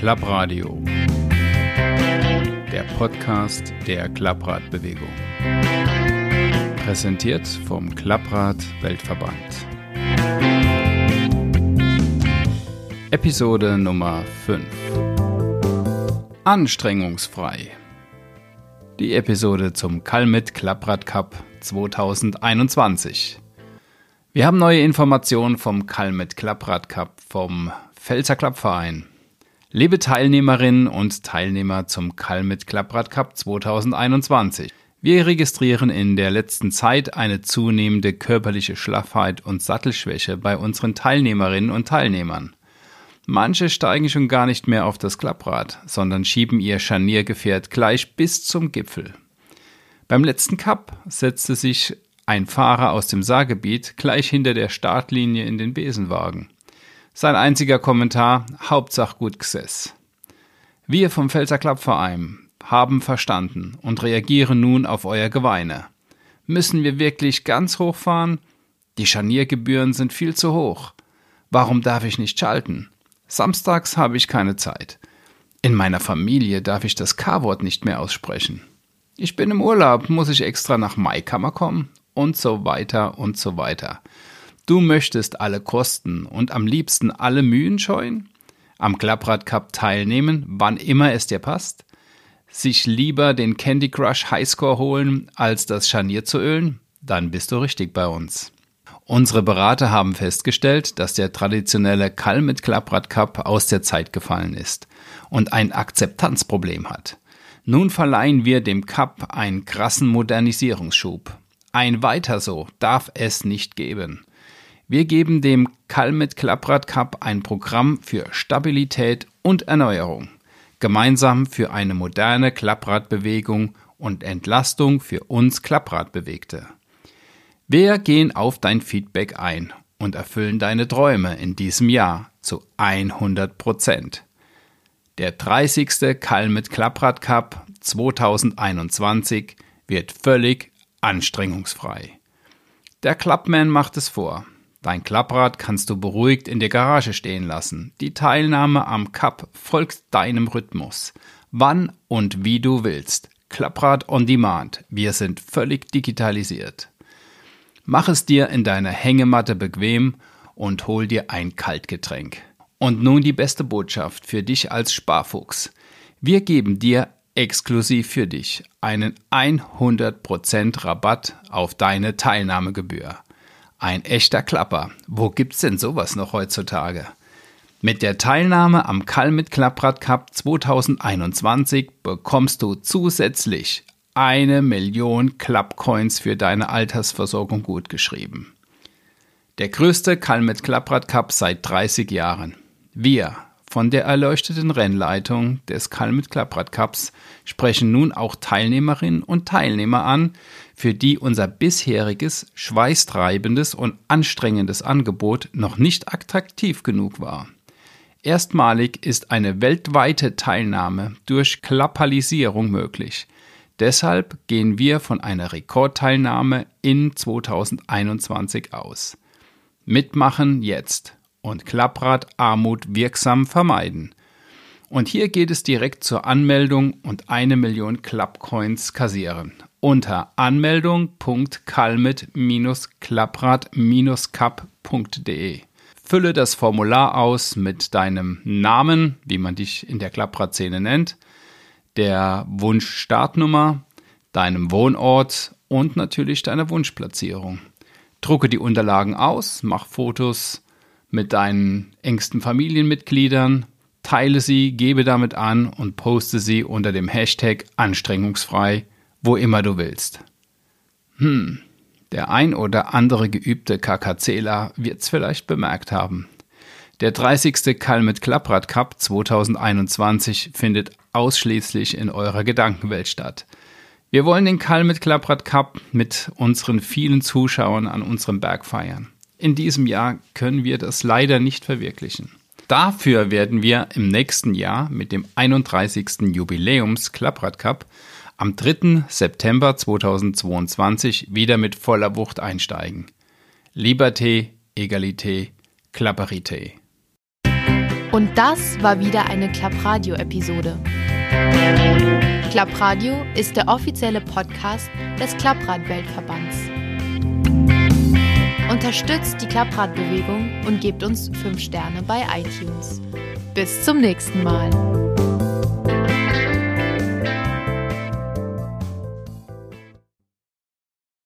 Klappradio. Der Podcast der Klappradbewegung. Präsentiert vom Klapprad Weltverband. Episode Nummer 5. Anstrengungsfrei. Die Episode zum Kalmit Klapprad Cup 2021. Wir haben neue Informationen vom Kalmit Klapprad Cup vom Pfälzer Klappverein. Liebe Teilnehmerinnen und Teilnehmer zum Kalmit Klapprad Cup 2021. Wir registrieren in der letzten Zeit eine zunehmende körperliche Schlaffheit und Sattelschwäche bei unseren Teilnehmerinnen und Teilnehmern. Manche steigen schon gar nicht mehr auf das Klapprad, sondern schieben ihr Scharniergefährt gleich bis zum Gipfel. Beim letzten Cup setzte sich ein Fahrer aus dem Saargebiet gleich hinter der Startlinie in den Besenwagen. Sein einziger Kommentar, Hauptsache gut gesessen. Wir vom Pfälzer Klappverein haben verstanden und reagieren nun auf euer Geweine. Müssen wir wirklich ganz hochfahren? Die Scharniergebühren sind viel zu hoch. Warum darf ich nicht schalten? Samstags habe ich keine Zeit. In meiner Familie darf ich das K-Wort nicht mehr aussprechen. Ich bin im Urlaub, muss ich extra nach Maikammer kommen und so weiter und so weiter. Du möchtest alle Kosten und am liebsten alle Mühen scheuen? Am Klapprad Cup teilnehmen, wann immer es dir passt? Sich lieber den Candy Crush Highscore holen, als das Scharnier zu ölen? Dann bist du richtig bei uns. Unsere Berater haben festgestellt, dass der traditionelle Kall mit Klapprad Cup aus der Zeit gefallen ist und ein Akzeptanzproblem hat. Nun verleihen wir dem Cup einen krassen Modernisierungsschub. Ein weiter so darf es nicht geben. Wir geben dem Kalmet Klapprad Cup ein Programm für Stabilität und Erneuerung, gemeinsam für eine moderne Klappradbewegung und Entlastung für uns Klappradbewegte. Wir gehen auf dein Feedback ein und erfüllen deine Träume in diesem Jahr zu 100 Prozent. Der 30. Kalmet Klapprad Cup 2021 wird völlig anstrengungsfrei. Der Clubman macht es vor. Dein Klapprad kannst du beruhigt in der Garage stehen lassen. Die Teilnahme am Cup folgt deinem Rhythmus. Wann und wie du willst. Klapprad on Demand. Wir sind völlig digitalisiert. Mach es dir in deiner Hängematte bequem und hol dir ein Kaltgetränk. Und nun die beste Botschaft für dich als Sparfuchs. Wir geben dir exklusiv für dich einen 100% Rabatt auf deine Teilnahmegebühr. Ein echter Klapper. Wo gibt's denn sowas noch heutzutage? Mit der Teilnahme am Kalmit Klapprad Cup 2021 bekommst du zusätzlich eine Million Klappcoins für deine Altersversorgung gutgeschrieben. Der größte Kalmit Klapprad Cup seit 30 Jahren. Wir, von der erleuchteten Rennleitung des Kalmit Klapprad Cups sprechen nun auch Teilnehmerinnen und Teilnehmer an, für die unser bisheriges, schweißtreibendes und anstrengendes Angebot noch nicht attraktiv genug war. Erstmalig ist eine weltweite Teilnahme durch Klappalisierung möglich. Deshalb gehen wir von einer Rekordteilnahme in 2021 aus. Mitmachen jetzt und Klappradarmut wirksam vermeiden. Und hier geht es direkt zur Anmeldung und eine Million Klappcoins kassieren. Unter anmeldung.kalmit-klapprad-cup.de Fülle das Formular aus mit deinem Namen, wie man dich in der Klappradszene nennt, der Wunschstartnummer, deinem Wohnort und natürlich deiner Wunschplatzierung. Drucke die Unterlagen aus, mach Fotos, mit deinen engsten Familienmitgliedern, teile sie, gebe damit an und poste sie unter dem Hashtag anstrengungsfrei, wo immer du willst. Hm, der ein oder andere geübte KKCler wird's vielleicht bemerkt haben. Der 30. Kalmet Klapprad Cup 2021 findet ausschließlich in eurer Gedankenwelt statt. Wir wollen den Kalmet Klapprad Cup mit unseren vielen Zuschauern an unserem Berg feiern. In diesem Jahr können wir das leider nicht verwirklichen. Dafür werden wir im nächsten Jahr mit dem 31. Jubiläums Klapprad Cup am 3. September 2022 wieder mit voller Wucht einsteigen. Liberté, Egalité, Klapperité. Und das war wieder eine Klappradio-Episode. Klappradio ist der offizielle Podcast des Klapprad-Weltverbands. Unterstützt die Klappradbewegung und gebt uns 5 Sterne bei iTunes. Bis zum nächsten Mal.